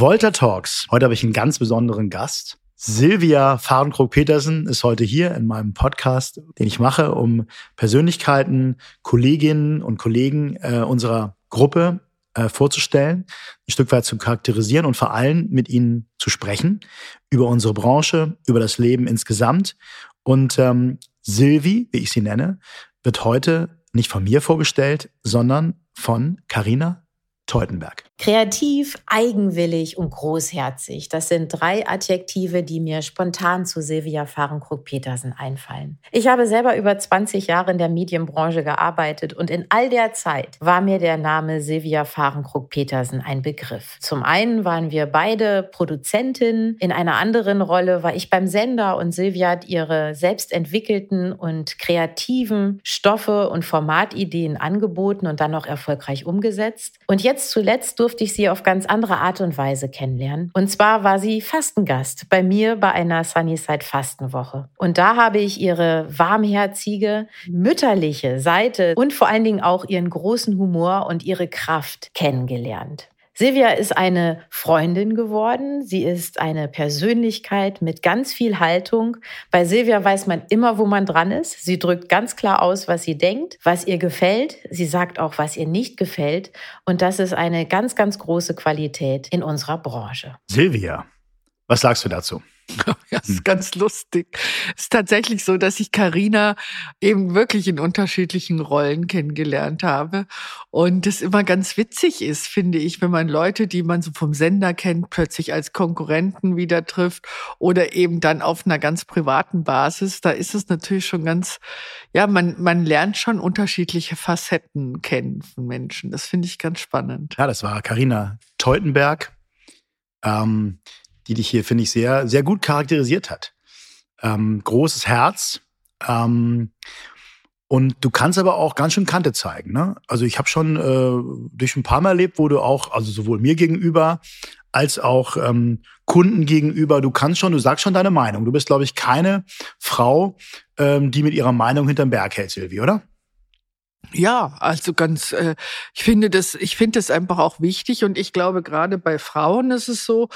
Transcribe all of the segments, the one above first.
Volta Talks. Heute habe ich einen ganz besonderen Gast. Silvia Fahrenkrog-Petersen ist heute hier in meinem Podcast, den ich mache, um Persönlichkeiten, Kolleginnen und Kollegen äh, unserer Gruppe äh, vorzustellen, ein Stück weit zu charakterisieren und vor allem mit ihnen zu sprechen über unsere Branche, über das Leben insgesamt. Und ähm, Silvi, wie ich sie nenne, wird heute nicht von mir vorgestellt, sondern von Karina Teutenberg. Kreativ, eigenwillig und großherzig. Das sind drei Adjektive, die mir spontan zu Silvia Fahrenkrug-Petersen einfallen. Ich habe selber über 20 Jahre in der Medienbranche gearbeitet und in all der Zeit war mir der Name Silvia Fahrenkrug-Petersen ein Begriff. Zum einen waren wir beide Produzentinnen. In einer anderen Rolle war ich beim Sender und Silvia hat ihre selbst entwickelten und kreativen Stoffe und Formatideen angeboten und dann noch erfolgreich umgesetzt. Und jetzt zuletzt durfte ich sie auf ganz andere Art und Weise kennenlernen. Und zwar war sie Fastengast bei mir bei einer Sunnyside Fastenwoche. Und da habe ich ihre warmherzige, mütterliche Seite und vor allen Dingen auch ihren großen Humor und ihre Kraft kennengelernt. Silvia ist eine Freundin geworden. Sie ist eine Persönlichkeit mit ganz viel Haltung. Bei Silvia weiß man immer, wo man dran ist. Sie drückt ganz klar aus, was sie denkt, was ihr gefällt. Sie sagt auch, was ihr nicht gefällt. Und das ist eine ganz, ganz große Qualität in unserer Branche. Silvia, was sagst du dazu? Ja, ist ganz lustig. Es ist tatsächlich so, dass ich Karina eben wirklich in unterschiedlichen Rollen kennengelernt habe. Und das immer ganz witzig ist, finde ich, wenn man Leute, die man so vom Sender kennt, plötzlich als Konkurrenten wieder trifft oder eben dann auf einer ganz privaten Basis. Da ist es natürlich schon ganz, ja, man, man lernt schon unterschiedliche Facetten kennen von Menschen. Das finde ich ganz spannend. Ja, das war Karina Teutenberg. Ähm, die dich hier, finde ich, sehr, sehr gut charakterisiert hat. Ähm, großes Herz. Ähm, und du kannst aber auch ganz schön Kante zeigen. Ne? Also ich habe schon äh, durch ein paar Mal erlebt, wo du auch, also sowohl mir gegenüber als auch ähm, Kunden gegenüber, du kannst schon, du sagst schon deine Meinung. Du bist, glaube ich, keine Frau, ähm, die mit ihrer Meinung hinterm Berg hält, Silvi, oder? Ja, also ganz, äh, ich finde das, ich finde das einfach auch wichtig und ich glaube gerade bei Frauen ist es so,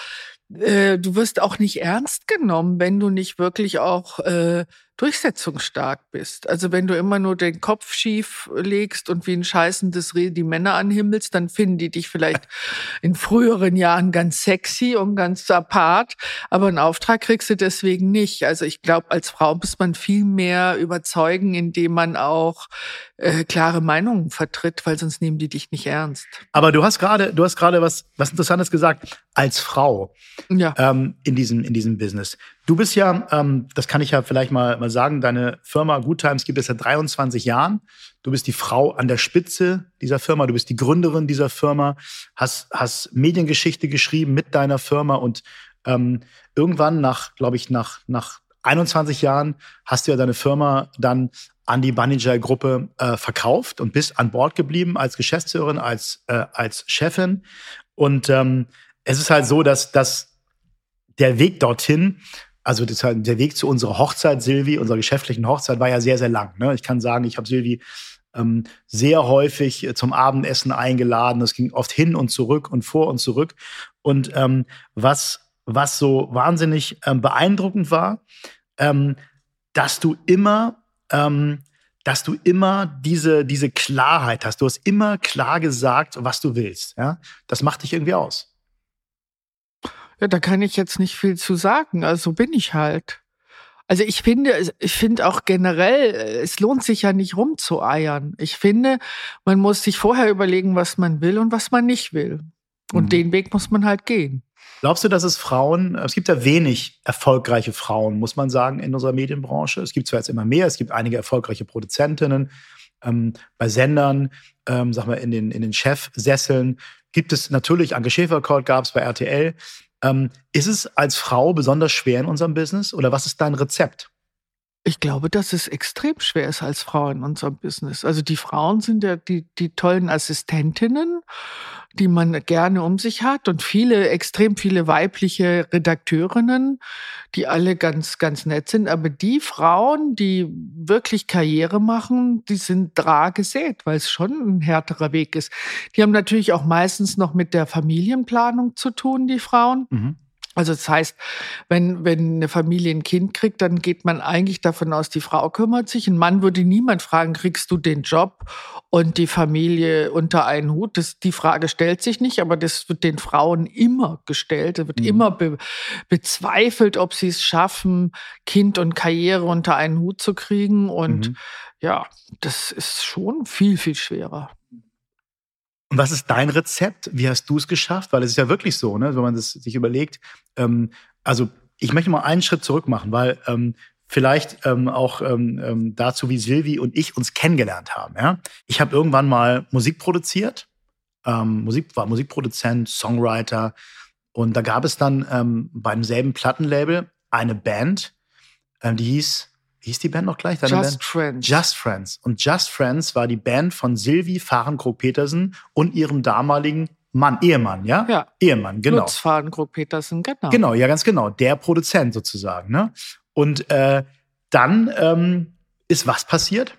äh, du wirst auch nicht ernst genommen, wenn du nicht wirklich auch äh, durchsetzungsstark bist. Also wenn du immer nur den Kopf schief legst und wie ein scheißendes Reh die Männer anhimmelst, dann finden die dich vielleicht in früheren Jahren ganz sexy und ganz apart, aber einen Auftrag kriegst du deswegen nicht. Also ich glaube, als Frau muss man viel mehr überzeugen, indem man auch äh, klare Meinungen vertritt, weil sonst nehmen die dich nicht ernst. Aber du hast gerade, du hast gerade was, was Interessantes gesagt. Als Frau ja. ähm, in diesem in diesem Business. Du bist ja, ähm, das kann ich ja vielleicht mal, mal sagen, deine Firma Good Times gibt es seit 23 Jahren. Du bist die Frau an der Spitze dieser Firma, du bist die Gründerin dieser Firma, hast, hast Mediengeschichte geschrieben mit deiner Firma und ähm, irgendwann nach, glaube ich, nach, nach 21 Jahren hast du ja deine Firma dann an die Banijay-Gruppe äh, verkauft und bist an Bord geblieben als Geschäftsführerin, als, äh, als Chefin. Und ähm, es ist halt so, dass, dass der Weg dorthin also das, der Weg zu unserer Hochzeit, Silvi, unserer geschäftlichen Hochzeit, war ja sehr, sehr lang. Ne? Ich kann sagen, ich habe Silvi ähm, sehr häufig äh, zum Abendessen eingeladen. Das ging oft hin und zurück und vor und zurück. Und ähm, was, was so wahnsinnig ähm, beeindruckend war, ähm, dass du immer, ähm, dass du immer diese, diese Klarheit hast. Du hast immer klar gesagt, was du willst. Ja? Das macht dich irgendwie aus. Ja, da kann ich jetzt nicht viel zu sagen. Also so bin ich halt. Also ich finde, ich finde auch generell, es lohnt sich ja nicht rumzueiern. Ich finde, man muss sich vorher überlegen, was man will und was man nicht will. Und mhm. den Weg muss man halt gehen. Glaubst du, dass es Frauen, es gibt ja wenig erfolgreiche Frauen, muss man sagen, in unserer Medienbranche. Es gibt zwar jetzt immer mehr, es gibt einige erfolgreiche Produzentinnen ähm, bei Sendern, ähm, sag mal, in den, in den Chefsesseln. Gibt es natürlich, Anke Schäferkort gab es bei RTL. Ähm, ist es als Frau besonders schwer in unserem Business oder was ist dein Rezept? Ich glaube, dass es extrem schwer ist als Frau in unserem Business. Also die Frauen sind ja die, die tollen Assistentinnen, die man gerne um sich hat und viele, extrem viele weibliche Redakteurinnen, die alle ganz, ganz nett sind. Aber die Frauen, die wirklich Karriere machen, die sind dra gesät, weil es schon ein härterer Weg ist. Die haben natürlich auch meistens noch mit der Familienplanung zu tun, die Frauen. Mhm. Also das heißt, wenn, wenn eine Familie ein Kind kriegt, dann geht man eigentlich davon aus, die Frau kümmert sich. Ein Mann würde niemand fragen, kriegst du den Job und die Familie unter einen Hut? Das, die Frage stellt sich nicht, aber das wird den Frauen immer gestellt. Es wird mhm. immer be, bezweifelt, ob sie es schaffen, Kind und Karriere unter einen Hut zu kriegen. Und mhm. ja, das ist schon viel, viel schwerer. Und was ist dein Rezept? Wie hast du es geschafft? Weil es ist ja wirklich so, ne, wenn man das sich überlegt. Ähm, also ich möchte mal einen Schritt zurück machen, weil ähm, vielleicht ähm, auch ähm, ähm, dazu, wie Silvi und ich uns kennengelernt haben. Ja? Ich habe irgendwann mal Musik produziert, ähm, Musik, war Musikproduzent, Songwriter. Und da gab es dann ähm, beim selben Plattenlabel eine Band, ähm, die hieß hieß die Band noch gleich? Deine Just Band? Friends. Just Friends. Und Just Friends war die Band von Sylvie Fahrenkrog-Petersen und ihrem damaligen Mann, Ehemann, ja? Ja. Ehemann, genau. Lutz Fahrenkrog-Petersen, genau. Genau, ja, ganz genau. Der Produzent sozusagen, ne? Und äh, dann ähm, ist was passiert?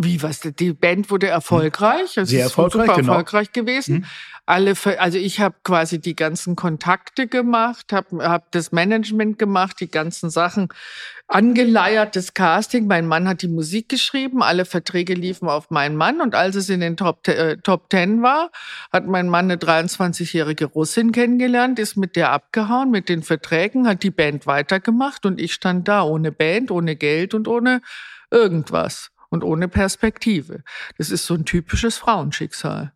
Wie was? Die Band wurde erfolgreich. Es Sehr erfolgreich, super genau. erfolgreich gewesen. Mhm. Alle, also ich habe quasi die ganzen Kontakte gemacht, habe hab das Management gemacht, die ganzen Sachen angeleiert, das Casting. Mein Mann hat die Musik geschrieben, alle Verträge liefen auf meinen Mann und als es in den Top, äh, Top Ten war, hat mein Mann eine 23-jährige Russin kennengelernt, ist mit der abgehauen mit den Verträgen, hat die Band weitergemacht und ich stand da ohne Band, ohne Geld und ohne irgendwas und ohne Perspektive. Das ist so ein typisches Frauenschicksal.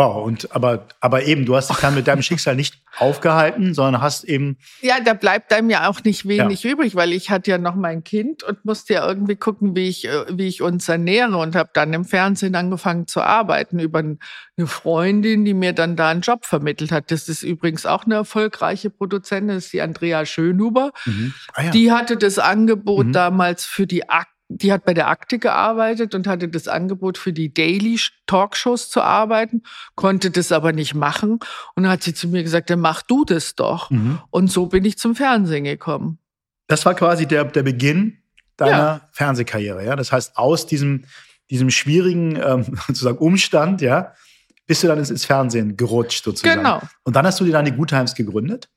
Wow, und aber, aber eben, du hast dich dann mit deinem Schicksal nicht aufgehalten, sondern hast eben. Ja, da bleibt einem ja auch nicht wenig ja. übrig, weil ich hatte ja noch mein Kind und musste ja irgendwie gucken, wie ich, äh, wie ich uns ernähre und habe dann im Fernsehen angefangen zu arbeiten über eine Freundin, die mir dann da einen Job vermittelt hat. Das ist übrigens auch eine erfolgreiche Produzentin, das ist die Andrea Schönhuber. Mhm. Ah, ja. Die hatte das Angebot mhm. damals für die Akte die hat bei der Akte gearbeitet und hatte das Angebot für die Daily Talkshows zu arbeiten, konnte das aber nicht machen. Und dann hat sie zu mir gesagt, dann mach du das doch. Mhm. Und so bin ich zum Fernsehen gekommen. Das war quasi der, der Beginn deiner ja. Fernsehkarriere, ja. Das heißt, aus diesem, diesem schwierigen ähm, sozusagen Umstand, ja, bist du dann ins, ins Fernsehen gerutscht sozusagen. Genau. Und dann hast du dir dann die Good Times gegründet?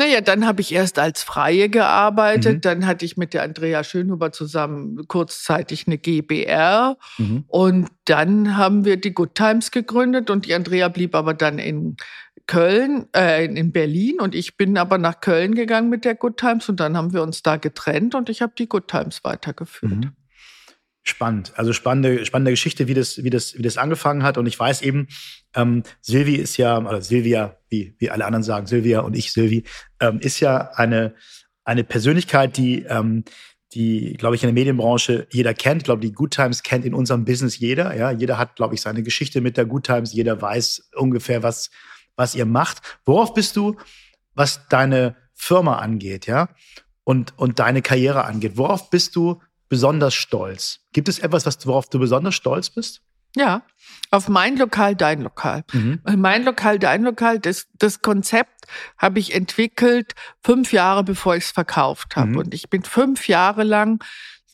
Naja, dann habe ich erst als Freie gearbeitet, mhm. dann hatte ich mit der Andrea Schönhuber zusammen kurzzeitig eine GBR mhm. und dann haben wir die Good Times gegründet und die Andrea blieb aber dann in Köln, äh, in Berlin und ich bin aber nach Köln gegangen mit der Good Times und dann haben wir uns da getrennt und ich habe die Good Times weitergeführt. Mhm. Spannend, also spannende, spannende Geschichte, wie das, wie das, wie das angefangen hat. Und ich weiß eben, ähm, Silvi ist ja, oder Silvia, wie, wie alle anderen sagen, Silvia und ich, Silvi, ähm, ist ja eine, eine Persönlichkeit, die, ähm, die, glaube ich, in der Medienbranche jeder kennt. Ich glaube, die Good Times kennt in unserem Business jeder. Ja, jeder hat, glaube ich, seine Geschichte mit der Good Times. Jeder weiß ungefähr, was, was ihr macht. Worauf bist du, was deine Firma angeht, ja? Und, und deine Karriere angeht? Worauf bist du besonders stolz? Gibt es etwas, was, worauf du besonders stolz bist? Ja, auf mein Lokal, dein Lokal. Mhm. Mein Lokal, dein Lokal, das, das Konzept habe ich entwickelt fünf Jahre, bevor ich es verkauft habe. Mhm. Und ich bin fünf Jahre lang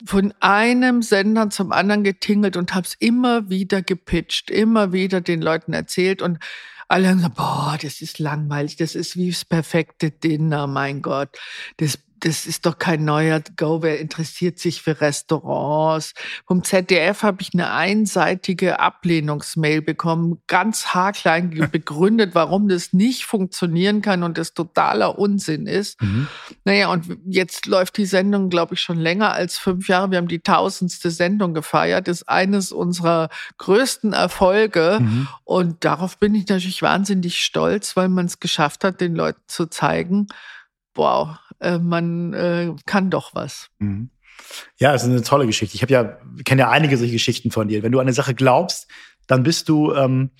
von einem Sender zum anderen getingelt und habe es immer wieder gepitcht, immer wieder den Leuten erzählt und alle haben gesagt, boah, das ist langweilig, das ist wie das perfekte Dinner, mein Gott. Das das ist doch kein neuer Go, wer interessiert sich für Restaurants? Vom ZDF habe ich eine einseitige Ablehnungsmail bekommen, ganz haarklein begründet, warum das nicht funktionieren kann und das totaler Unsinn ist. Mhm. Naja, und jetzt läuft die Sendung, glaube ich, schon länger als fünf Jahre. Wir haben die tausendste Sendung gefeiert. Das ist eines unserer größten Erfolge. Mhm. Und darauf bin ich natürlich wahnsinnig stolz, weil man es geschafft hat, den Leuten zu zeigen, wow, äh, man äh, kann doch was. Mhm. Ja, es ist eine tolle Geschichte. Ich habe ja, kenne ja einige solche Geschichten von dir. Wenn du an eine Sache glaubst, dann bist du, ähm,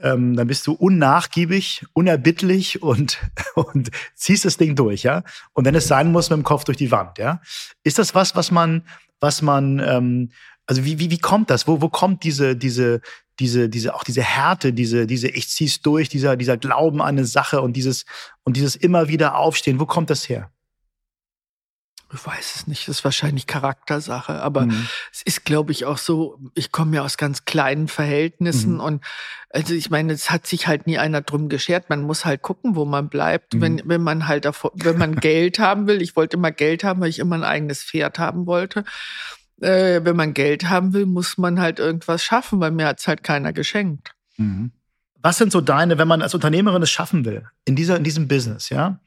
ähm, dann bist du unnachgiebig, unerbittlich und, und ziehst das Ding durch, ja. Und wenn es sein muss, mit dem Kopf durch die Wand, ja. Ist das was, was man, was man, ähm, also wie, wie, wie kommt das? Wo, wo kommt diese, diese, diese, diese, auch diese Härte, diese, diese, ich zieh's durch, dieser, dieser Glauben an eine Sache und dieses, und dieses immer wieder Aufstehen, wo kommt das her? Ich weiß es nicht, das ist wahrscheinlich Charaktersache, aber mhm. es ist, glaube ich, auch so, ich komme ja aus ganz kleinen Verhältnissen mhm. und also ich meine, es hat sich halt nie einer drum geschert. Man muss halt gucken, wo man bleibt, mhm. wenn, wenn man halt davor, wenn man Geld haben will. Ich wollte immer Geld haben, weil ich immer ein eigenes Pferd haben wollte. Äh, wenn man Geld haben will, muss man halt irgendwas schaffen, weil mir hat's halt keiner geschenkt. Mhm. Was sind so deine, wenn man als Unternehmerin es schaffen will, in dieser, in diesem Business, ja?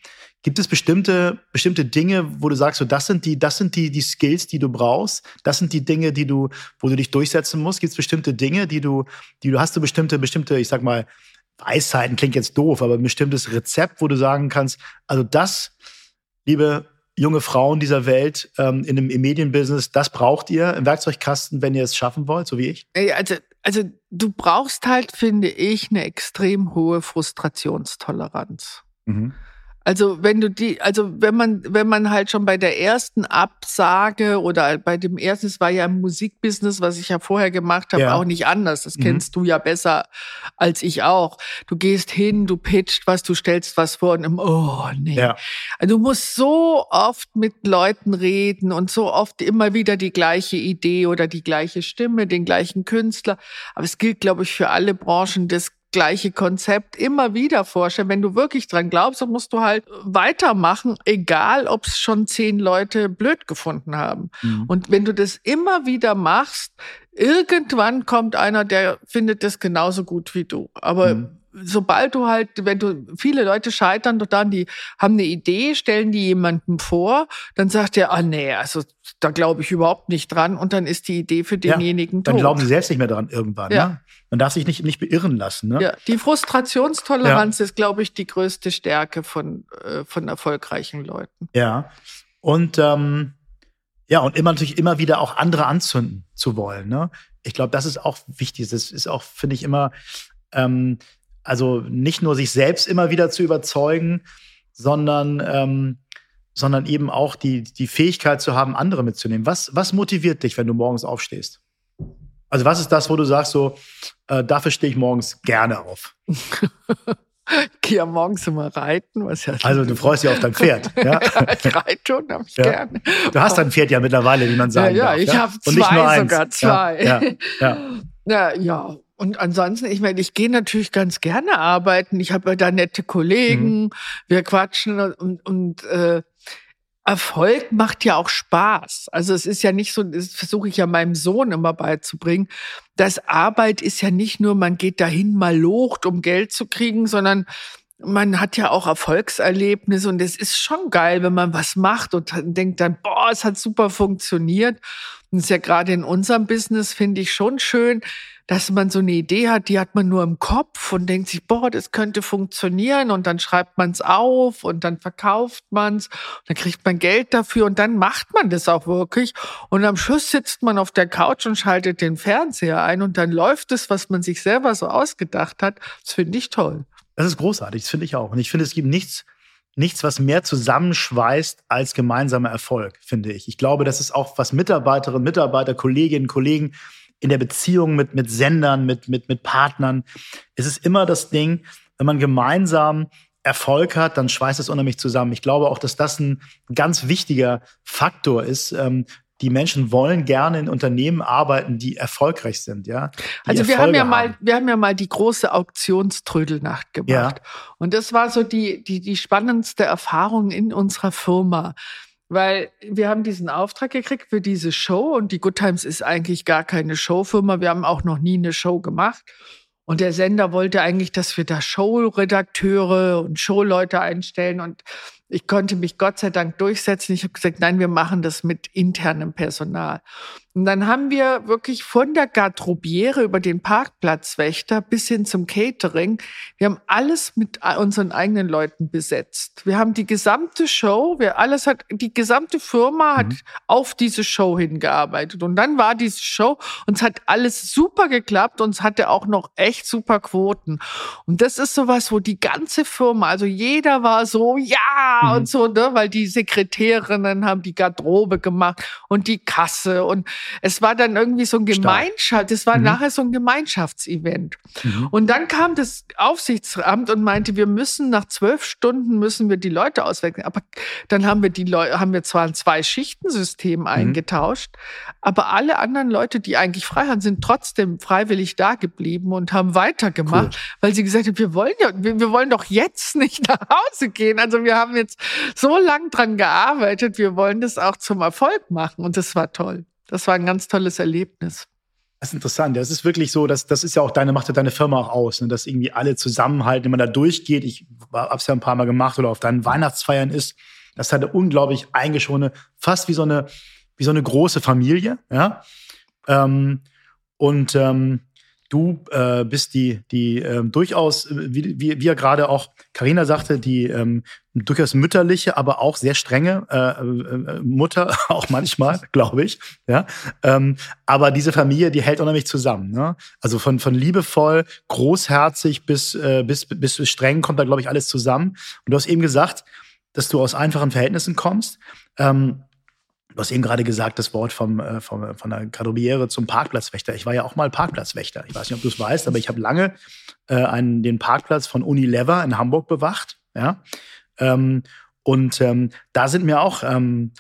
Gibt es bestimmte, bestimmte Dinge, wo du sagst, so, das sind die, das sind die, die Skills, die du brauchst? Das sind die Dinge, die du, wo du dich durchsetzen musst? Gibt es bestimmte Dinge, die du, die du hast du bestimmte, bestimmte, ich sag mal, Weisheiten klingt jetzt doof, aber ein bestimmtes Rezept, wo du sagen kannst, also das, liebe junge Frauen dieser Welt ähm, in einem, im Medienbusiness, das braucht ihr im Werkzeugkasten, wenn ihr es schaffen wollt, so wie ich? Also, also du brauchst halt, finde ich, eine extrem hohe Frustrationstoleranz. Mhm. Also wenn du die, also wenn man, wenn man halt schon bei der ersten Absage oder bei dem ersten, es war ja im Musikbusiness, was ich ja vorher gemacht habe, ja. auch nicht anders. Das mhm. kennst du ja besser als ich auch. Du gehst hin, du pitcht was, du stellst was vor und im, oh nee. Ja. Also du musst so oft mit Leuten reden und so oft immer wieder die gleiche Idee oder die gleiche Stimme, den gleichen Künstler. Aber es gilt, glaube ich, für alle Branchen. Das gleiche Konzept immer wieder vorstellen. Wenn du wirklich dran glaubst, dann musst du halt weitermachen, egal ob es schon zehn Leute blöd gefunden haben. Mhm. Und wenn du das immer wieder machst, irgendwann kommt einer, der findet das genauso gut wie du. Aber mhm sobald du halt, wenn du, viele Leute scheitern doch dann, die haben eine Idee, stellen die jemandem vor, dann sagt er, ah nee, also da glaube ich überhaupt nicht dran und dann ist die Idee für denjenigen ja, Dann tot. glauben sie selbst nicht mehr dran irgendwann. Ja. Ne? Man darf sich nicht, nicht beirren lassen. Ne? Ja, die Frustrationstoleranz ja. ist, glaube ich, die größte Stärke von, äh, von erfolgreichen Leuten. Ja. Und ähm, ja, und immer natürlich immer wieder auch andere anzünden zu wollen. Ne? Ich glaube, das ist auch wichtig. Das ist auch, finde ich, immer, ähm, also nicht nur sich selbst immer wieder zu überzeugen, sondern, ähm, sondern eben auch die, die Fähigkeit zu haben, andere mitzunehmen. Was, was motiviert dich, wenn du morgens aufstehst? Also was ist das, wo du sagst, so, äh, dafür stehe ich morgens gerne auf? Ich gehe ja morgens immer reiten. Was ja also du freust dich auf dein Pferd. Ja? ich reite schon, habe ich ja. gerne. Du hast dein Pferd ja mittlerweile, wie man sagen ja, ja, darf. Ich ja, habe zwei sogar, zwei. Ja, ja, ja. Ja, und ansonsten, ich meine, ich gehe natürlich ganz gerne arbeiten. Ich habe da nette Kollegen, mhm. wir quatschen und, und äh, Erfolg macht ja auch Spaß. Also es ist ja nicht so, das versuche ich ja meinem Sohn immer beizubringen. Das Arbeit ist ja nicht nur, man geht dahin mal locht, um Geld zu kriegen, sondern man hat ja auch Erfolgserlebnisse und es ist schon geil, wenn man was macht und denkt dann, boah, es hat super funktioniert. Und es ist ja gerade in unserem Business, finde ich schon schön, dass man so eine Idee hat, die hat man nur im Kopf und denkt sich, boah, das könnte funktionieren und dann schreibt man es auf und dann verkauft man es, dann kriegt man Geld dafür und dann macht man das auch wirklich und am Schluss sitzt man auf der Couch und schaltet den Fernseher ein und dann läuft es, was man sich selber so ausgedacht hat. Das finde ich toll. Das ist großartig, das finde ich auch. Und ich finde, es gibt nichts, nichts, was mehr zusammenschweißt als gemeinsamer Erfolg, finde ich. Ich glaube, das ist auch, was Mitarbeiterinnen, Mitarbeiter, Kolleginnen, Kollegen in der Beziehung mit, mit Sendern, mit, mit, mit Partnern. Es ist immer das Ding, wenn man gemeinsam Erfolg hat, dann schweißt es unheimlich zusammen. Ich glaube auch, dass das ein ganz wichtiger Faktor ist. Ähm, die Menschen wollen gerne in Unternehmen arbeiten, die erfolgreich sind, ja. Also wir Erfolge haben ja mal, wir haben ja mal die große Auktionströdelnacht gemacht. Ja. Und das war so die, die, die spannendste Erfahrung in unserer Firma. Weil wir haben diesen Auftrag gekriegt für diese Show und die Good Times ist eigentlich gar keine Showfirma. Wir haben auch noch nie eine Show gemacht. Und der Sender wollte eigentlich, dass wir da Showredakteure und Showleute einstellen. Und Ich konnte mich Gott sei Dank durchsetzen. Ich habe gesagt, nein, wir machen das mit internem Personal. Und dann haben wir wirklich von der Garderobiere über den Parkplatzwächter bis hin zum Catering, wir haben alles mit unseren eigenen Leuten besetzt. Wir haben die gesamte Show, wir alles hat, die gesamte Firma hat mhm. auf diese Show hingearbeitet. Und dann war diese Show und es hat alles super geklappt und es hatte auch noch echt super Quoten. Und das ist sowas, wo die ganze Firma, also jeder war so, ja, mhm. und so, ne, weil die Sekretärinnen haben die Garderobe gemacht und die Kasse und es war dann irgendwie so ein Gemeinschaft, es war mhm. nachher so ein Gemeinschaftsevent. Mhm. Und dann kam das Aufsichtsamt und meinte, wir müssen nach zwölf Stunden müssen wir die Leute auswechseln. Aber dann haben wir die Leute, haben wir zwar ein Zwei-Schichten-System mhm. eingetauscht, aber alle anderen Leute, die eigentlich frei haben, sind trotzdem freiwillig da geblieben und haben weitergemacht, cool. weil sie gesagt haben, wir wollen ja, wir, wir wollen doch jetzt nicht nach Hause gehen. Also wir haben jetzt so lang dran gearbeitet, wir wollen das auch zum Erfolg machen und das war toll. Das war ein ganz tolles Erlebnis. Das ist interessant. Das ist wirklich so, dass das ist ja auch deine, macht ja deine Firma auch aus, ne? dass irgendwie alle zusammenhalten, wenn man da durchgeht. Ich habe es ja ein paar Mal gemacht oder auf deinen Weihnachtsfeiern ist. Das halt eine unglaublich eingeschworene, fast wie so eine, wie so eine große Familie. Ja? Ähm, und ähm, du äh, bist die, die ähm, durchaus, wie, wie, wie ja gerade auch Karina sagte, die ähm, durchaus mütterliche, aber auch sehr strenge äh, äh, Mutter, auch manchmal, glaube ich. Ja, ähm, aber diese Familie, die hält unheimlich zusammen. Ne? Also von von liebevoll, großherzig bis äh, bis bis streng kommt da glaube ich alles zusammen. Und du hast eben gesagt, dass du aus einfachen Verhältnissen kommst. Ähm, Du hast eben gerade gesagt, das Wort vom, äh, vom, von der Garderobiere zum Parkplatzwächter. Ich war ja auch mal Parkplatzwächter. Ich weiß nicht, ob du es weißt, aber ich habe lange äh, einen, den Parkplatz von Unilever in Hamburg bewacht. Ja? Ähm, und ähm, da sind mir auch, ähm,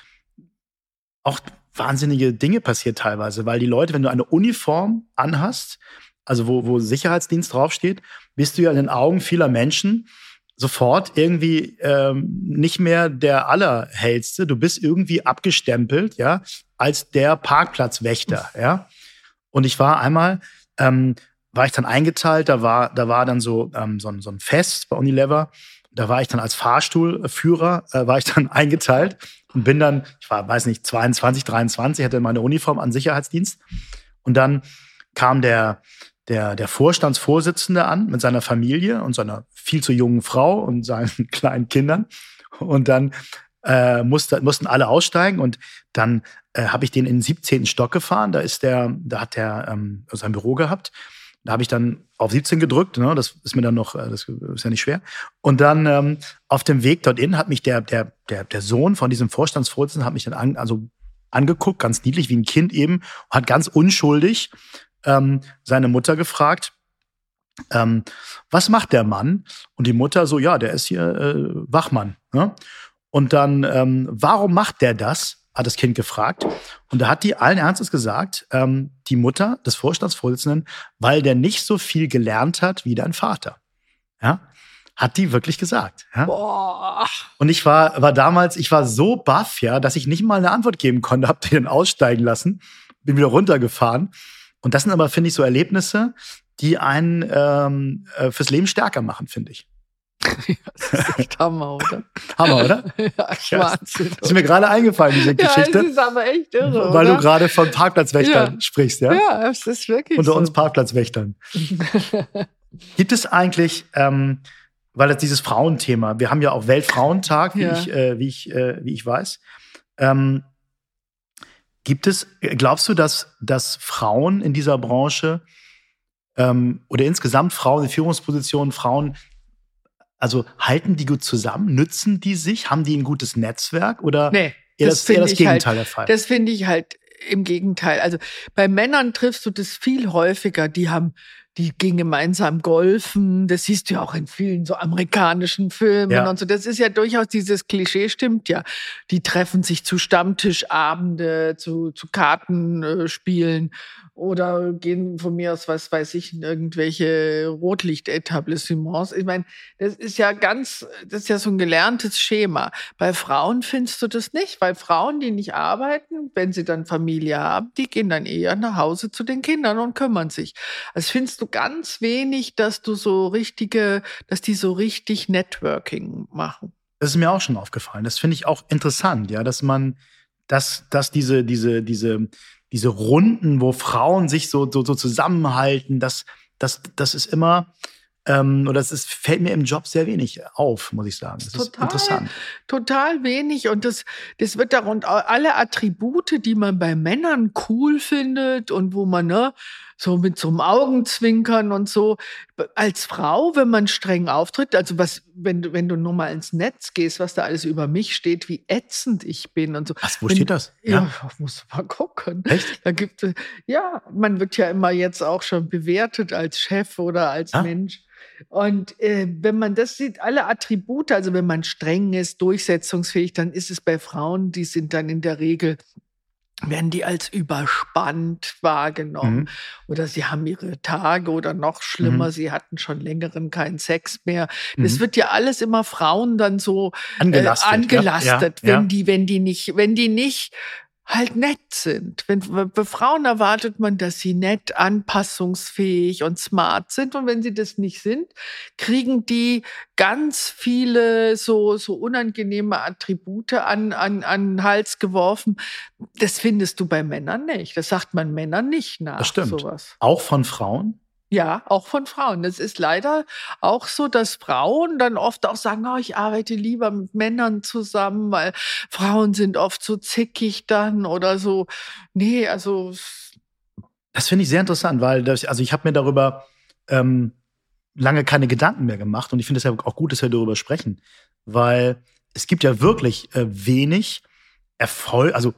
auch wahnsinnige Dinge passiert teilweise, weil die Leute, wenn du eine Uniform anhast, also wo, wo Sicherheitsdienst draufsteht, bist du ja in den Augen vieler Menschen sofort irgendwie ähm, nicht mehr der Allerhellste. Du bist irgendwie abgestempelt, ja, als der Parkplatzwächter, ja. Und ich war einmal, ähm, war ich dann eingeteilt, da war, da war dann so, ähm, so, ein, so ein Fest bei Unilever. Da war ich dann als Fahrstuhlführer, äh, war ich dann eingeteilt und bin dann, ich war, weiß nicht, 22, 23, hatte meine Uniform an Sicherheitsdienst. Und dann kam der, der, der Vorstandsvorsitzende an mit seiner Familie und seiner viel zu jungen Frau und seinen kleinen Kindern. Und dann äh, musste, mussten alle aussteigen und dann äh, habe ich den in den 17. Stock gefahren. Da ist der, da hat der ähm, sein Büro gehabt. Da habe ich dann auf 17 gedrückt, ne? das ist mir dann noch, äh, das ist ja nicht schwer. Und dann ähm, auf dem Weg dorthin hat mich der, der, der, der Sohn von diesem Vorstandsvorsitzenden hat mich dann an, also angeguckt, ganz niedlich wie ein Kind eben, hat ganz unschuldig ähm, seine Mutter gefragt, ähm, was macht der Mann? Und die Mutter so, ja, der ist hier äh, Wachmann. Ne? Und dann, ähm, warum macht der das? Hat das Kind gefragt. Und da hat die allen Ernstes gesagt, ähm, die Mutter des Vorstandsvorsitzenden, weil der nicht so viel gelernt hat wie dein Vater. Ja? Hat die wirklich gesagt. Ja? Boah. Und ich war, war damals, ich war so baff, ja, dass ich nicht mal eine Antwort geben konnte, hab den aussteigen lassen, bin wieder runtergefahren und das sind aber, finde ich, so Erlebnisse, die einen ähm, äh, fürs Leben stärker machen, finde ich. Das ist echt Hammer, oder? Hammer, oder? ja, Wahnsinn. Das ist mir gerade eingefallen, diese Geschichte. Ja, das ist aber echt irre, Weil oder? du gerade von Parkplatzwächtern ja. sprichst, ja? Ja, es ist wirklich Unter so. uns Parkplatzwächtern. Gibt es eigentlich, ähm, weil es dieses Frauenthema, wir haben ja auch Weltfrauentag, wie, ja. ich, äh, wie, ich, äh, wie ich weiß. Ähm, Gibt es, glaubst du, dass, dass Frauen in dieser Branche ähm, oder insgesamt Frauen in Führungspositionen, Frauen, also halten die gut zusammen? Nützen die sich? Haben die ein gutes Netzwerk? Oder nee, eher das, eher das halt Gegenteil halt, der Fall? Das finde ich halt im Gegenteil. Also bei Männern triffst du das viel häufiger. Die haben die gehen gemeinsam golfen. Das siehst du ja auch in vielen so amerikanischen Filmen ja. und so. Das ist ja durchaus dieses Klischee, stimmt ja. Die treffen sich zu Stammtischabende, zu, zu Kartenspielen oder gehen von mir aus, was weiß ich, in irgendwelche Rotlichtetablissements. Ich meine, das ist ja ganz, das ist ja so ein gelerntes Schema. Bei Frauen findest du das nicht, weil Frauen, die nicht arbeiten, wenn sie dann Familie haben, die gehen dann eher nach Hause zu den Kindern und kümmern sich. Das findest du ganz wenig, dass du so richtige, dass die so richtig Networking machen. Das ist mir auch schon aufgefallen. Das finde ich auch interessant, ja, dass man, dass, dass diese, diese, diese, diese Runden, wo Frauen sich so, so, so zusammenhalten, das, das, das ist immer, ähm, oder es fällt mir im Job sehr wenig auf, muss ich sagen. Das total, ist interessant. Total wenig. Und das, das wird darunter alle Attribute, die man bei Männern cool findet und wo man, ne, so mit so einem Augenzwinkern und so. Als Frau, wenn man streng auftritt, also was, wenn du, wenn du nur mal ins Netz gehst, was da alles über mich steht, wie ätzend ich bin und so. Was, wo wenn, steht das? Ja, ja musst du mal gucken. Echt? Da gibt ja, man wird ja immer jetzt auch schon bewertet als Chef oder als ah? Mensch. Und äh, wenn man das sieht, alle Attribute, also wenn man streng ist, durchsetzungsfähig, dann ist es bei Frauen, die sind dann in der Regel werden die als überspannt wahrgenommen. Mhm. Oder sie haben ihre Tage oder noch schlimmer, mhm. sie hatten schon längeren keinen Sex mehr. Mhm. Das wird ja alles immer Frauen dann so angelastet, äh, angelastet ja, ja, wenn ja. die, wenn die nicht, wenn die nicht halt nett sind. Wenn, bei Frauen erwartet man, dass sie nett, anpassungsfähig und smart sind. Und wenn sie das nicht sind, kriegen die ganz viele so, so unangenehme Attribute an, an, an den Hals geworfen. Das findest du bei Männern nicht. Das sagt man Männern nicht nach. Das stimmt. Sowas. Auch von Frauen? Ja, auch von Frauen. Es ist leider auch so, dass Frauen dann oft auch sagen, oh, ich arbeite lieber mit Männern zusammen, weil Frauen sind oft so zickig dann oder so. Nee, also. Das finde ich sehr interessant, weil das, also ich habe mir darüber ähm, lange keine Gedanken mehr gemacht und ich finde es ja auch gut, dass wir darüber sprechen, weil es gibt ja wirklich äh, wenig Erfolg, also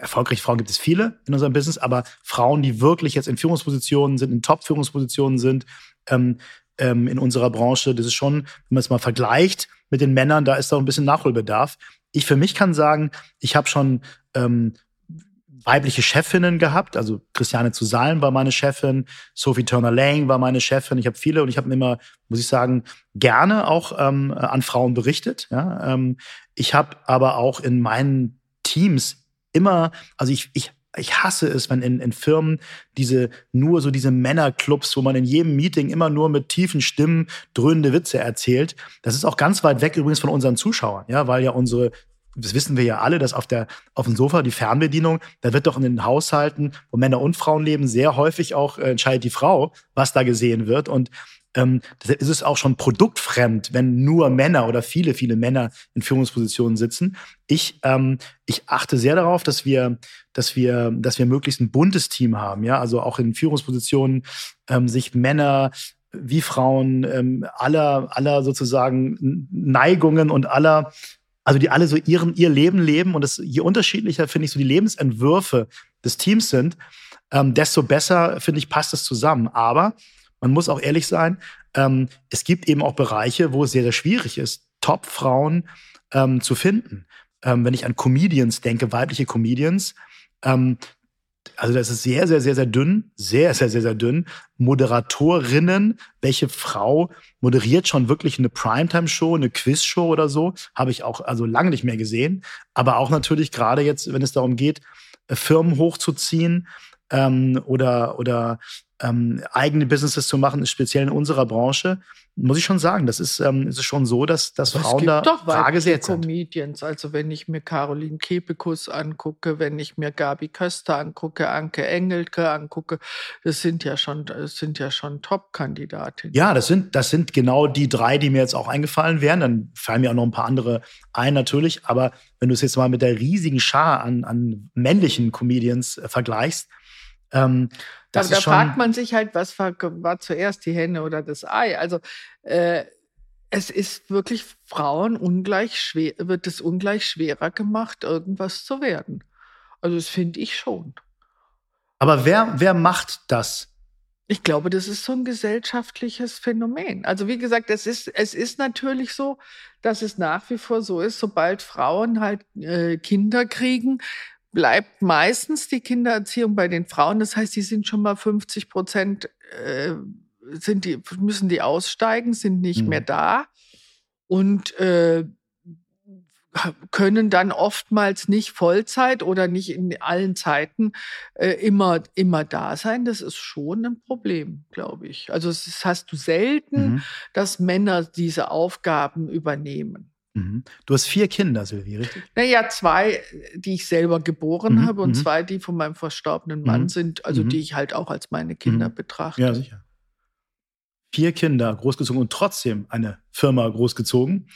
erfolgreiche Frauen gibt es viele in unserem Business, aber Frauen, die wirklich jetzt in Führungspositionen sind, in Top-Führungspositionen sind, ähm, ähm, in unserer Branche, das ist schon, wenn man es mal vergleicht mit den Männern, da ist da ein bisschen Nachholbedarf. Ich für mich kann sagen, ich habe schon ähm, weibliche Chefinnen gehabt, also Christiane zu war meine Chefin, Sophie Turner Lang war meine Chefin. Ich habe viele und ich habe immer, muss ich sagen, gerne auch ähm, an Frauen berichtet. Ja? Ähm, ich habe aber auch in meinen Teams immer, also ich, ich, ich hasse es, wenn in, in Firmen diese nur so diese Männerclubs, wo man in jedem Meeting immer nur mit tiefen Stimmen dröhnende Witze erzählt. Das ist auch ganz weit weg übrigens von unseren Zuschauern, ja, weil ja unsere das wissen wir ja alle, dass auf der auf dem Sofa die Fernbedienung, da wird doch in den Haushalten, wo Männer und Frauen leben, sehr häufig auch äh, entscheidet die Frau, was da gesehen wird und ähm, deshalb ist es auch schon produktfremd, wenn nur Männer oder viele, viele Männer in Führungspositionen sitzen. Ich, ähm, ich achte sehr darauf, dass wir, dass wir, dass wir möglichst ein buntes Team haben, ja, also auch in Führungspositionen ähm, sich Männer wie Frauen ähm, aller, aller sozusagen Neigungen und aller also die alle so ihren, ihr Leben leben und das, je unterschiedlicher, finde ich, so die Lebensentwürfe des Teams sind, ähm, desto besser, finde ich, passt es zusammen. Aber man muss auch ehrlich sein, ähm, es gibt eben auch Bereiche, wo es sehr, sehr schwierig ist, Top-Frauen ähm, zu finden. Ähm, wenn ich an Comedians denke, weibliche Comedians, ähm, also das ist sehr, sehr, sehr, sehr dünn, sehr, sehr, sehr, sehr dünn. Moderatorinnen, welche Frau moderiert schon wirklich eine Primetime-Show, eine Quiz-Show oder so, habe ich auch also lange nicht mehr gesehen. Aber auch natürlich gerade jetzt, wenn es darum geht, äh, Firmen hochzuziehen ähm, oder oder ähm, eigene Businesses zu machen, speziell in unserer Branche, muss ich schon sagen, das ist, ähm, ist schon so, dass, dass Frauen da doch Frage Comedians. Also wenn ich mir Caroline Kebekus angucke, wenn ich mir Gabi Köster angucke, Anke Engelke angucke, das sind ja schon, das sind ja schon Top-Kandidatinnen. Ja, das sind, das sind genau die drei, die mir jetzt auch eingefallen wären. Dann fallen mir auch noch ein paar andere ein natürlich. Aber wenn du es jetzt mal mit der riesigen Schar an, an männlichen Comedians äh, vergleichst, ähm, da, da fragt man sich halt, was war, war, zuerst die Henne oder das Ei? Also äh, es ist wirklich Frauen ungleich schwer, wird es ungleich schwerer gemacht, irgendwas zu werden. Also das finde ich schon. Aber wer, wer macht das? Ich glaube, das ist so ein gesellschaftliches Phänomen. Also wie gesagt, es ist, es ist natürlich so, dass es nach wie vor so ist, sobald Frauen halt äh, Kinder kriegen, bleibt meistens die Kindererziehung bei den Frauen. Das heißt, die sind schon mal 50 Prozent, äh, sind die, müssen die aussteigen, sind nicht mhm. mehr da und äh, können dann oftmals nicht Vollzeit oder nicht in allen Zeiten äh, immer, immer da sein. Das ist schon ein Problem, glaube ich. Also das hast du selten, mhm. dass Männer diese Aufgaben übernehmen. Mhm. Du hast vier Kinder, Silvi, richtig? Naja, zwei, die ich selber geboren mhm. habe und mhm. zwei, die von meinem verstorbenen Mann mhm. sind, also die ich halt auch als meine Kinder betrachte. Ja, sicher. Vier Kinder großgezogen und trotzdem eine Firma großgezogen.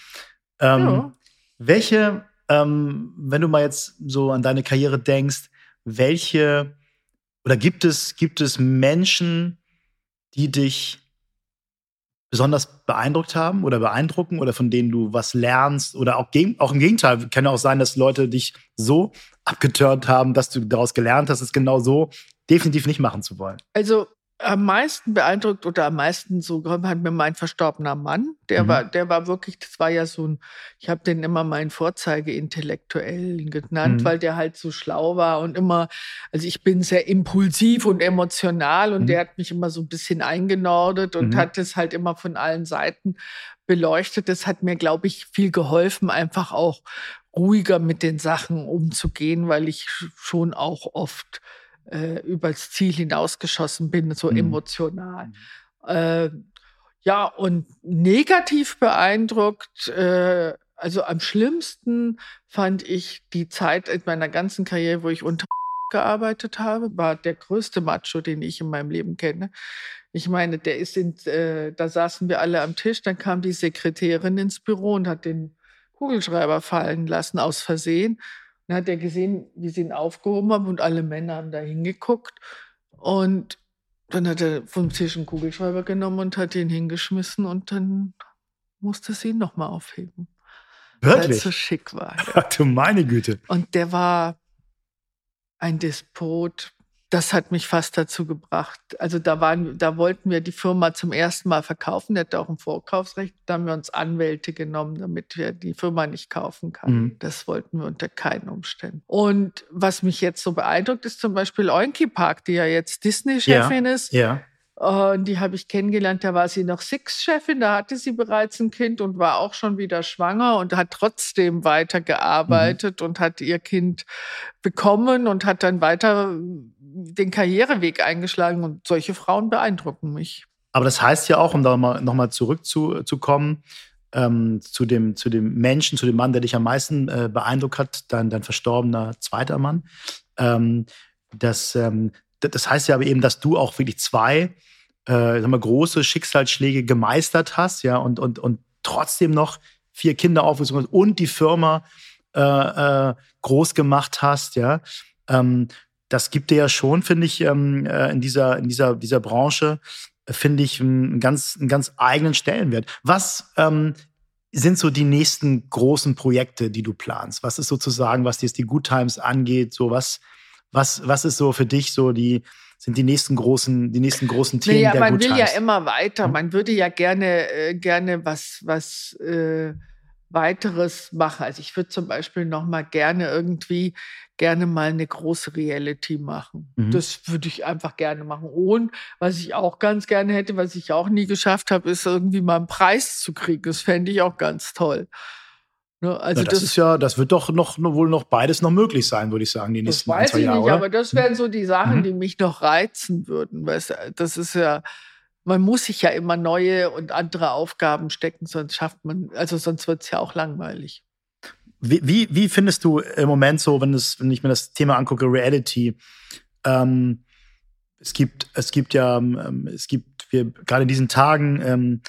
Ähm, ja. Welche, ähm, wenn du mal jetzt so an deine Karriere denkst, welche oder gibt es, gibt es Menschen, die dich besonders beeindruckt haben oder beeindrucken oder von denen du was lernst oder auch, auch im Gegenteil, kann ja auch sein, dass Leute dich so abgetört haben, dass du daraus gelernt hast, es genau so definitiv nicht machen zu wollen. Also am meisten beeindruckt oder am meisten so hat mir mein verstorbener Mann. Der mhm. war, der war wirklich, das war ja so ein, ich habe den immer meinen Vorzeige-Intellektuell genannt, mhm. weil der halt so schlau war und immer, also ich bin sehr impulsiv und emotional und mhm. der hat mich immer so ein bisschen eingenordet und mhm. hat es halt immer von allen Seiten beleuchtet. Das hat mir, glaube ich, viel geholfen, einfach auch ruhiger mit den Sachen umzugehen, weil ich schon auch oft äh, übers Ziel hinausgeschossen bin, so mhm. emotional. Mhm. Äh, ja, und negativ beeindruckt, äh, also am schlimmsten fand ich die Zeit in meiner ganzen Karriere, wo ich unter gearbeitet habe, war der größte Macho, den ich in meinem Leben kenne. Ich meine, der ist in, äh, da saßen wir alle am Tisch, dann kam die Sekretärin ins Büro und hat den Kugelschreiber fallen lassen aus Versehen. Dann hat er gesehen, wie sie ihn aufgehoben haben und alle Männer haben da hingeguckt. Und dann hat er vom Tisch einen Kugelschreiber genommen und hat ihn hingeschmissen und dann musste sie ihn nochmal aufheben. Wirklich? Weil es so schick war. Ja. du meine Güte. Und der war ein Despot, das hat mich fast dazu gebracht. Also da waren, da wollten wir die Firma zum ersten Mal verkaufen. Der hatte auch ein Vorkaufsrecht. Da haben wir uns Anwälte genommen, damit wir die Firma nicht kaufen kann. Mhm. Das wollten wir unter keinen Umständen. Und was mich jetzt so beeindruckt, ist zum Beispiel Oinky Park, die ja jetzt Disney-Chefin ja. ist. Ja. Und die habe ich kennengelernt, da war sie noch Six-Chefin, da hatte sie bereits ein Kind und war auch schon wieder schwanger und hat trotzdem weitergearbeitet mhm. und hat ihr Kind bekommen und hat dann weiter den Karriereweg eingeschlagen und solche Frauen beeindrucken mich. Aber das heißt ja auch, um da mal, nochmal zurückzukommen, ähm, zu, dem, zu dem Menschen, zu dem Mann, der dich am meisten äh, beeindruckt hat, dein, dein verstorbener zweiter Mann. Ähm, das, ähm, das heißt ja aber eben, dass du auch wirklich zwei äh, sagen wir, große Schicksalsschläge gemeistert hast, ja, und, und, und trotzdem noch vier Kinder aufgezogen hast und die Firma äh, äh, groß gemacht hast, ja. Ähm, das gibt dir ja schon, finde ich, ähm, äh, in dieser, in dieser, dieser Branche, äh, finde ich, einen ganz, einen ganz eigenen Stellenwert. Was ähm, sind so die nächsten großen Projekte, die du planst? Was ist sozusagen, was jetzt die Good Times angeht, so was, was, was ist so für dich so die, sind die nächsten großen, die nächsten großen Themen naja, der man Good will Times? ja immer weiter. Hm? Man würde ja gerne, äh, gerne was, was äh, weiteres machen. Also ich würde zum Beispiel noch mal gerne irgendwie gerne mal eine große Reality machen. Mhm. Das würde ich einfach gerne machen. Und was ich auch ganz gerne hätte, was ich auch nie geschafft habe, ist irgendwie mal einen Preis zu kriegen. Das fände ich auch ganz toll. Ne? Also Na, das, das, ist ja, das wird doch noch wohl noch beides noch möglich sein, würde ich sagen, die nächsten das weiß ein, ich Jahre, nicht, oder? aber das wären so die Sachen, mhm. die mich noch reizen würden. Weißt das ist ja, man muss sich ja immer neue und andere Aufgaben stecken, sonst schafft man, also sonst wird es ja auch langweilig. Wie, wie, findest du im Moment so, wenn, es, wenn ich mir das Thema angucke, Reality? Ähm, es gibt, es gibt ja, ähm, es gibt, wir gerade in diesen Tagen ähm,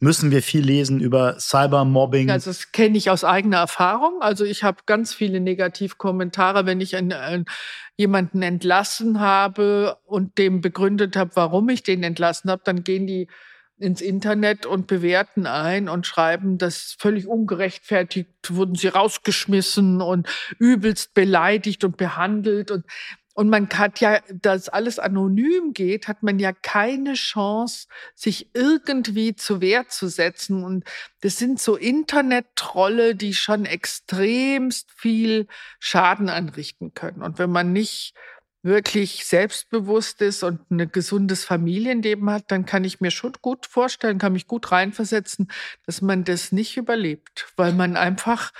müssen wir viel lesen über Cybermobbing. Also das kenne ich aus eigener Erfahrung. Also ich habe ganz viele Negativkommentare, wenn ich einen, einen, jemanden entlassen habe und dem begründet habe, warum ich den entlassen habe, dann gehen die ins Internet und bewerten ein und schreiben, dass völlig ungerechtfertigt wurden sie rausgeschmissen und übelst beleidigt und behandelt und und man hat ja, dass alles anonym geht, hat man ja keine Chance, sich irgendwie zu Wehr zu setzen. Und das sind so Internet-Trolle, die schon extremst viel Schaden anrichten können. Und wenn man nicht wirklich selbstbewusst ist und ein gesundes Familienleben hat, dann kann ich mir schon gut vorstellen, kann mich gut reinversetzen, dass man das nicht überlebt, weil man einfach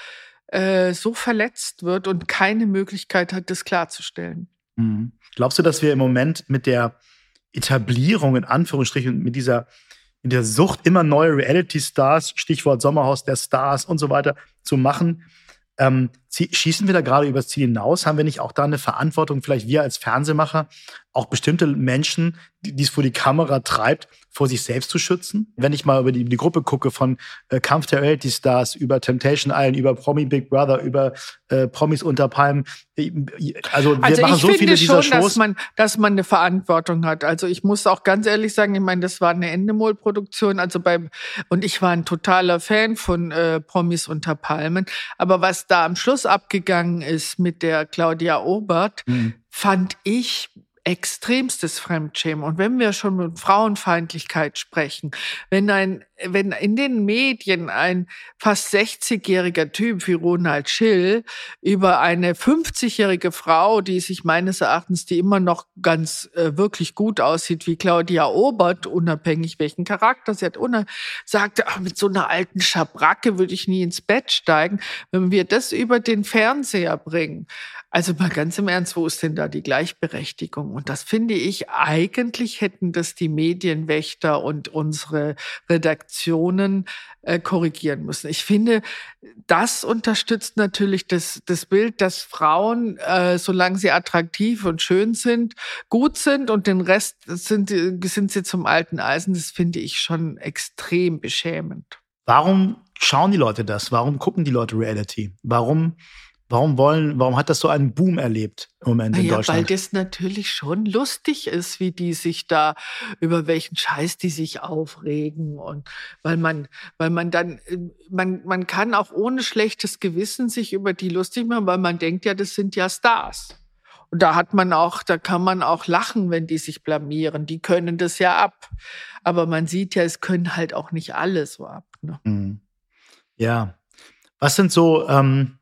äh, so verletzt wird und keine Möglichkeit hat, das klarzustellen. Mhm. Glaubst du, dass wir im Moment mit der Etablierung in Anführungsstrichen mit dieser mit der Sucht, immer neue Reality-Stars, Stichwort Sommerhaus der Stars und so weiter, zu machen. Ähm, schießen wir da gerade übers Ziel hinaus? Haben wir nicht auch da eine Verantwortung, vielleicht wir als Fernsehmacher, auch bestimmte Menschen, die es vor die Kamera treibt, vor sich selbst zu schützen? Wenn ich mal über die, die Gruppe gucke von äh, Kampf der Reality Stars über Temptation Island, über Promi Big Brother, über äh, Promis unter Palmen. Äh, also wir also machen so viele dieser schon, Shows. Dass man, dass man eine Verantwortung hat. Also ich muss auch ganz ehrlich sagen, ich meine, das war eine Endemol-Produktion, also beim und ich war ein totaler Fan von äh, Promis unter Palmen. Aber was da am Schluss abgegangen ist mit der Claudia Obert, mhm. fand ich extremstes Fremdschämen. Und wenn wir schon mit Frauenfeindlichkeit sprechen, wenn ein, wenn in den Medien ein fast 60-jähriger Typ wie Ronald Schill über eine 50-jährige Frau, die sich meines Erachtens, die immer noch ganz äh, wirklich gut aussieht, wie Claudia Obert, unabhängig welchen Charakter sie hat, sagte, ach, mit so einer alten Schabracke würde ich nie ins Bett steigen. Wenn wir das über den Fernseher bringen, also mal ganz im Ernst, wo ist denn da die Gleichberechtigung? Und das finde ich, eigentlich hätten das die Medienwächter und unsere Redaktionen äh, korrigieren müssen. Ich finde, das unterstützt natürlich das, das Bild, dass Frauen, äh, solange sie attraktiv und schön sind, gut sind und den Rest sind, sind sie zum alten Eisen. Das finde ich schon extrem beschämend. Warum schauen die Leute das? Warum gucken die Leute Reality? Warum Warum wollen, warum hat das so einen Boom erlebt im Moment in Deutschland? Weil das natürlich schon lustig ist, wie die sich da, über welchen Scheiß die sich aufregen und weil man, weil man dann, man, man kann auch ohne schlechtes Gewissen sich über die lustig machen, weil man denkt ja, das sind ja Stars. Und da hat man auch, da kann man auch lachen, wenn die sich blamieren. Die können das ja ab. Aber man sieht ja, es können halt auch nicht alle so ab. Ne? Mhm. Ja. Was sind so, ähm,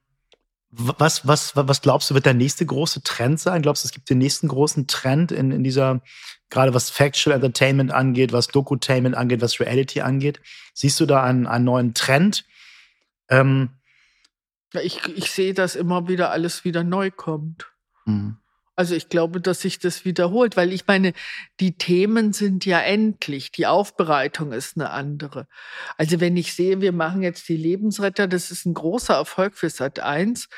was, was, was glaubst du, wird der nächste große Trend sein? Glaubst du, es gibt den nächsten großen Trend in, in dieser, gerade was Factual Entertainment angeht, was Dokutainment angeht, was Reality angeht? Siehst du da einen, einen neuen Trend? Ähm, ich, ich sehe, dass immer wieder alles wieder neu kommt. Mhm. Also ich glaube, dass sich das wiederholt, weil ich meine, die Themen sind ja endlich, die Aufbereitung ist eine andere. Also wenn ich sehe, wir machen jetzt die Lebensretter, das ist ein großer Erfolg für Sat 1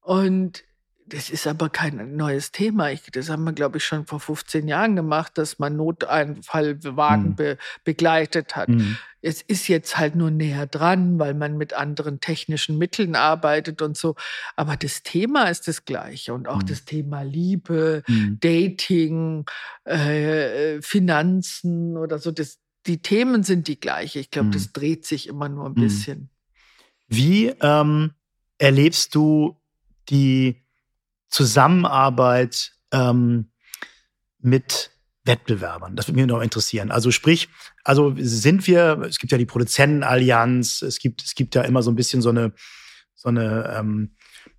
und das ist aber kein neues Thema. Ich, das haben wir, glaube ich, schon vor 15 Jahren gemacht, dass man Noteinfallwagen mhm. be, begleitet hat. Mhm. Es ist jetzt halt nur näher dran, weil man mit anderen technischen Mitteln arbeitet und so. Aber das Thema ist das gleiche. Und auch mhm. das Thema Liebe, mhm. Dating, äh, Finanzen oder so. Das, die Themen sind die gleiche. Ich glaube, das mhm. dreht sich immer nur ein mhm. bisschen. Wie ähm, erlebst du die Zusammenarbeit ähm, mit Wettbewerbern? Das würde mich noch interessieren. Also sprich, also sind wir, es gibt ja die Produzentenallianz, es gibt, es gibt ja immer so ein bisschen so eine, so eine, ähm,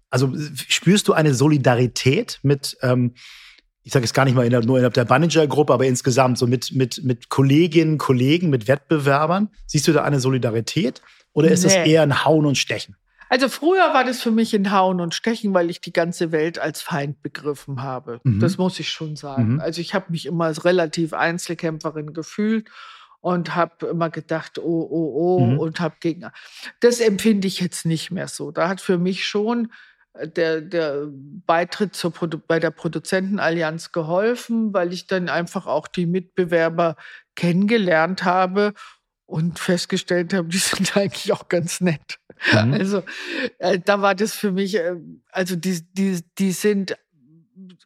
also spürst du eine Solidarität mit, ähm, ich sage jetzt gar nicht mal innerhalb, nur innerhalb der Manager-Gruppe, aber insgesamt so mit, mit, mit Kolleginnen, Kollegen, mit Wettbewerbern? Siehst du da eine Solidarität oder ist nee. das eher ein Hauen und Stechen? Also früher war das für mich ein Hauen und Stechen, weil ich die ganze Welt als Feind begriffen habe. Mhm. Das muss ich schon sagen. Mhm. Also ich habe mich immer als relativ Einzelkämpferin gefühlt und habe immer gedacht, oh, oh, oh, mhm. und habe gegen. Das empfinde ich jetzt nicht mehr so. Da hat für mich schon äh, der, der Beitritt zur Produ bei der Produzentenallianz geholfen, weil ich dann einfach auch die Mitbewerber kennengelernt habe und festgestellt habe, die sind eigentlich auch ganz nett. Mhm. Also äh, da war das für mich, äh, also die, die, die sind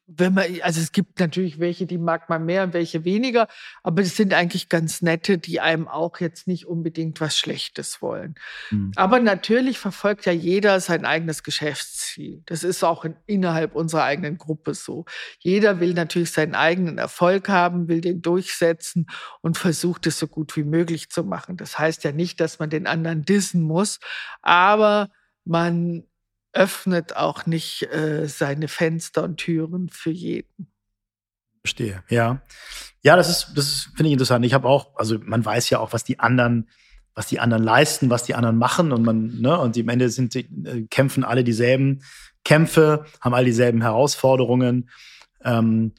wenn man, also es gibt natürlich welche, die mag man mehr und welche weniger, aber es sind eigentlich ganz nette, die einem auch jetzt nicht unbedingt was Schlechtes wollen. Mhm. Aber natürlich verfolgt ja jeder sein eigenes Geschäftsziel. Das ist auch in, innerhalb unserer eigenen Gruppe so. Jeder will natürlich seinen eigenen Erfolg haben, will den durchsetzen und versucht es so gut wie möglich zu machen. Das heißt ja nicht, dass man den anderen dissen muss, aber man öffnet auch nicht äh, seine Fenster und Türen für jeden. Verstehe, ja. Ja, das ist, das ist, finde ich interessant. Ich habe auch, also man weiß ja auch, was die anderen, was die anderen leisten, was die anderen machen und man, ne, und am Ende sind, äh, kämpfen alle dieselben Kämpfe, haben all dieselben Herausforderungen. Ähm,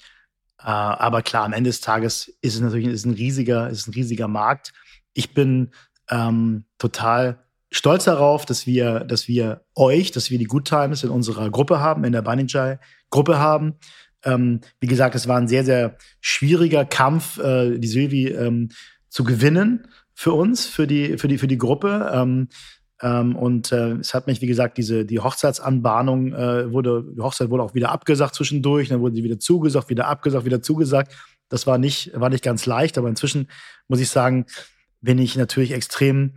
äh, aber klar, am Ende des Tages ist es natürlich ist ein riesiger, ist ein riesiger Markt. Ich bin ähm, total stolz darauf, dass wir, dass wir euch, dass wir die Good Times in unserer Gruppe haben, in der Banijai Gruppe haben. Ähm, wie gesagt, es war ein sehr, sehr schwieriger Kampf, äh, die Sylvie ähm, zu gewinnen für uns, für die, für die, für die Gruppe. Ähm, ähm, und äh, es hat mich, wie gesagt, diese die Hochzeitsanbahnung äh, wurde, die Hochzeit wurde auch wieder abgesagt zwischendurch, dann wurde sie wieder zugesagt, wieder abgesagt, wieder zugesagt. Das war nicht, war nicht ganz leicht, aber inzwischen muss ich sagen, bin ich natürlich extrem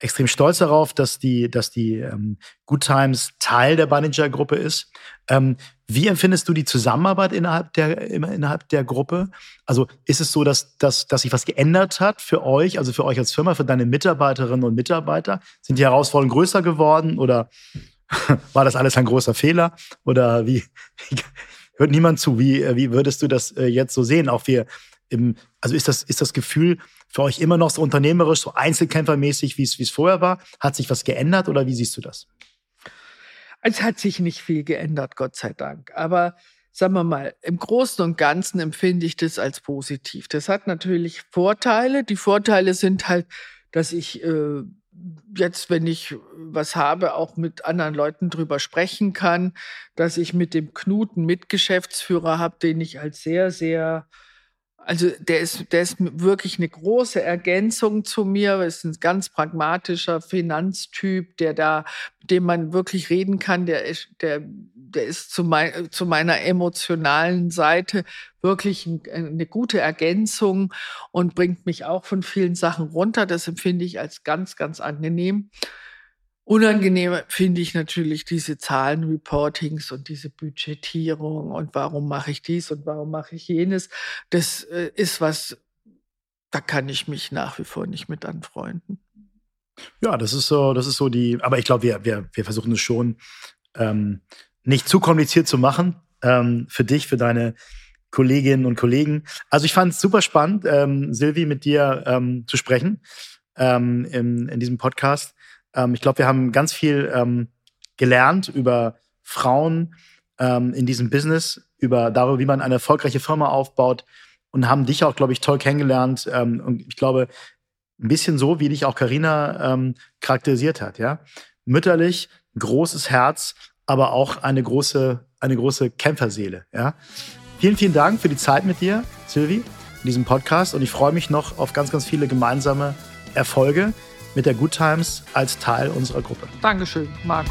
extrem stolz darauf, dass die, dass die ähm, Good Times Teil der Baninger-Gruppe ist. Ähm, wie empfindest du die Zusammenarbeit innerhalb der, innerhalb der Gruppe? Also ist es so, dass, dass, dass sich was geändert hat für euch, also für euch als Firma, für deine Mitarbeiterinnen und Mitarbeiter? Sind die Herausforderungen größer geworden oder war das alles ein großer Fehler? Oder wie, hört niemand zu? Wie, wie würdest du das äh, jetzt so sehen? Auch wir im, also ist das, ist das Gefühl für euch immer noch so unternehmerisch, so einzelkämpfermäßig, wie es, vorher war? Hat sich was geändert oder wie siehst du das? Es hat sich nicht viel geändert, Gott sei Dank. Aber sagen wir mal, im Großen und Ganzen empfinde ich das als positiv. Das hat natürlich Vorteile. Die Vorteile sind halt, dass ich äh, jetzt, wenn ich was habe, auch mit anderen Leuten drüber sprechen kann, dass ich mit dem Knuten Mitgeschäftsführer habe, den ich als sehr, sehr also der ist, der ist wirklich eine große Ergänzung zu mir. Ist ein ganz pragmatischer Finanztyp, der da, mit dem man wirklich reden kann. Der ist, der, der ist zu, mein, zu meiner emotionalen Seite wirklich ein, eine gute Ergänzung und bringt mich auch von vielen Sachen runter. Das empfinde ich als ganz, ganz angenehm. Unangenehm finde ich natürlich diese Zahlenreportings und diese Budgetierung und warum mache ich dies und warum mache ich jenes. Das äh, ist was, da kann ich mich nach wie vor nicht mit anfreunden. Ja, das ist so, das ist so die, aber ich glaube, wir, wir, wir versuchen es schon ähm, nicht zu kompliziert zu machen ähm, für dich, für deine Kolleginnen und Kollegen. Also ich fand es super spannend, ähm, Silvi, mit dir ähm, zu sprechen ähm, in, in diesem Podcast. Ähm, ich glaube, wir haben ganz viel ähm, gelernt über Frauen ähm, in diesem Business, über darüber, wie man eine erfolgreiche Firma aufbaut und haben dich auch, glaube ich, toll kennengelernt. Ähm, und ich glaube, ein bisschen so, wie dich auch Carina ähm, charakterisiert hat. Ja, mütterlich, großes Herz, aber auch eine große, eine große Kämpferseele. Ja, vielen, vielen Dank für die Zeit mit dir, Sylvie, in diesem Podcast. Und ich freue mich noch auf ganz, ganz viele gemeinsame Erfolge mit der Good Times als Teil unserer Gruppe. Dankeschön, Marco.